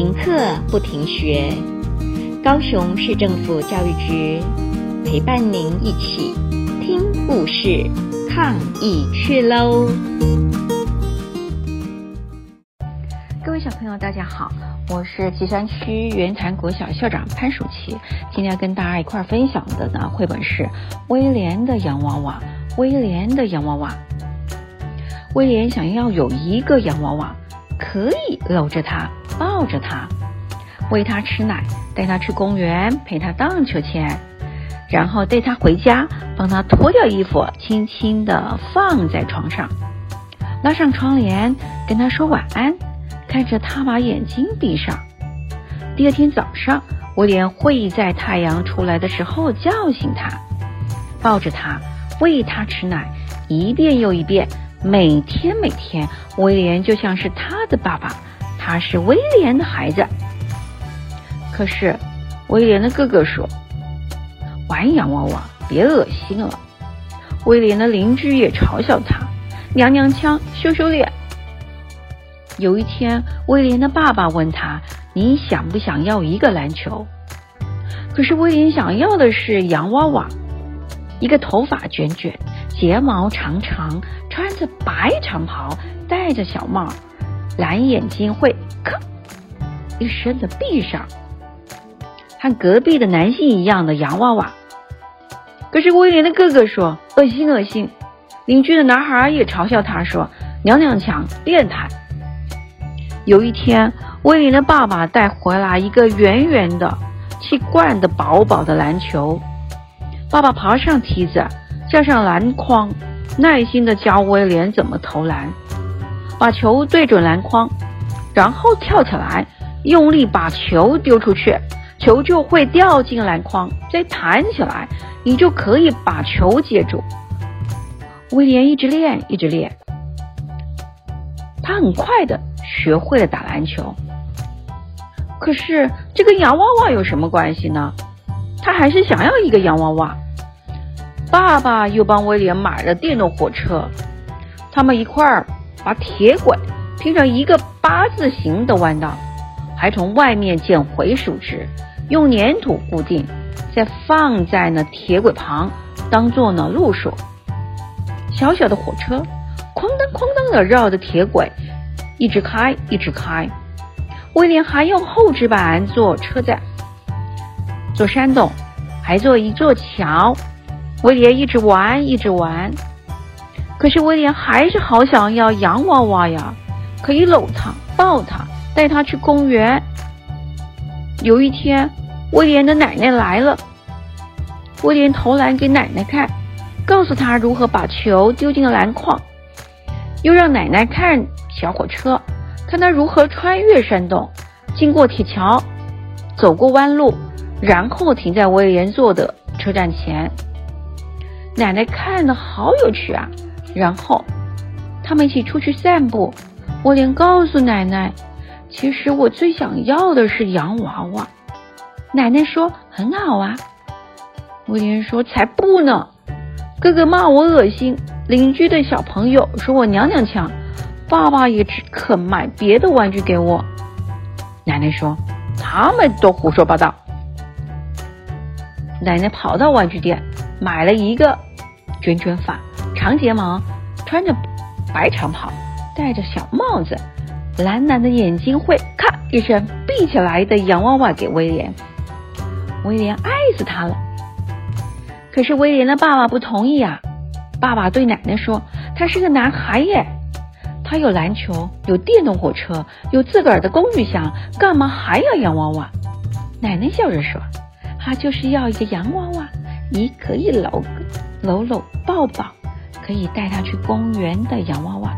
停课不停学，高雄市政府教育局陪伴您一起听故事、抗疫去喽！各位小朋友，大家好，我是旗山区圆潭国小校长潘淑琪。今天跟大家一块分享的呢，绘本是威廉的洋娃娃。威廉的洋娃娃，威廉想要有一个洋娃娃，可以搂着他。抱着他，喂他吃奶，带他去公园，陪他荡秋千，然后带他回家，帮他脱掉衣服，轻轻地放在床上，拉上窗帘，跟他说晚安，看着他把眼睛闭上。第二天早上，威廉会在太阳出来的时候叫醒他，抱着他，喂他吃奶，一遍又一遍，每天每天，威廉就像是他的爸爸。他是威廉的孩子，可是威廉的哥哥说：“玩洋娃娃别恶心了。”威廉的邻居也嘲笑他：“娘娘腔，羞羞脸。”有一天，威廉的爸爸问他：“你想不想要一个篮球？”可是威廉想要的是洋娃娃，一个头发卷卷、睫毛长长、穿着白长袍、戴着小帽。蓝眼睛会咔一声的闭上，和隔壁的男性一样的洋娃娃。可是威廉的哥哥说恶心恶心，邻居的男孩也嘲笑他说娘娘腔变态。有一天，威廉的爸爸带回来一个圆圆的、气灌的饱饱的篮球。爸爸爬上梯子，架上篮筐，耐心地教威廉怎么投篮。把球对准篮筐，然后跳起来，用力把球丢出去，球就会掉进篮筐，再弹起来，你就可以把球接住。威廉一直练，一直练，他很快的学会了打篮球。可是这跟洋娃娃有什么关系呢？他还是想要一个洋娃娃。爸爸又帮威廉买了电动火车，他们一块儿。把铁轨拼成一个八字形的弯道，还从外面捡回树枝，用粘土固定，再放在那铁轨旁，当做呢路锁。小小的火车，哐当哐当的绕着铁轨，一直开，一直开。威廉还用厚纸板做车站，做山洞，还做一座桥。威廉一直玩，一直玩。可是威廉还是好想要洋娃娃呀，可以搂他、抱他、带他去公园。有一天，威廉的奶奶来了，威廉投篮给奶奶看，告诉他如何把球丢进篮筐，又让奶奶看小火车，看他如何穿越山洞，经过铁桥，走过弯路，然后停在威廉坐的车站前。奶奶看了好有趣啊！然后，他们一起出去散步。威廉告诉奶奶：“其实我最想要的是洋娃娃。”奶奶说：“很好啊。”威廉说：“才不呢！哥哥骂我恶心，邻居的小朋友说我娘娘腔，爸爸也只肯买别的玩具给我。”奶奶说：“他们都胡说八道。”奶奶跑到玩具店，买了一个卷卷发。长睫毛，穿着白长袍，戴着小帽子，蓝蓝的眼睛会咔一声闭起来的洋娃娃给威廉。威廉爱死他了。可是威廉的爸爸不同意啊！爸爸对奶奶说：“他是个男孩耶，他有篮球，有电动火车，有自个儿的工具箱，干嘛还要洋娃娃？”奶奶笑着说：“他就是要一个洋娃娃，你可以搂搂搂抱抱。”可以带他去公园的洋娃娃，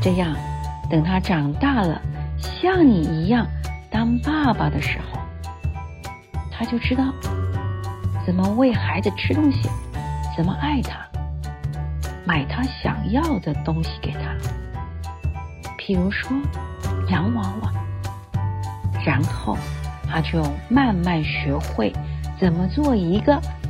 这样等他长大了，像你一样当爸爸的时候，他就知道怎么喂孩子吃东西，怎么爱他，买他想要的东西给他，譬如说洋娃娃，然后他就慢慢学会怎么做一个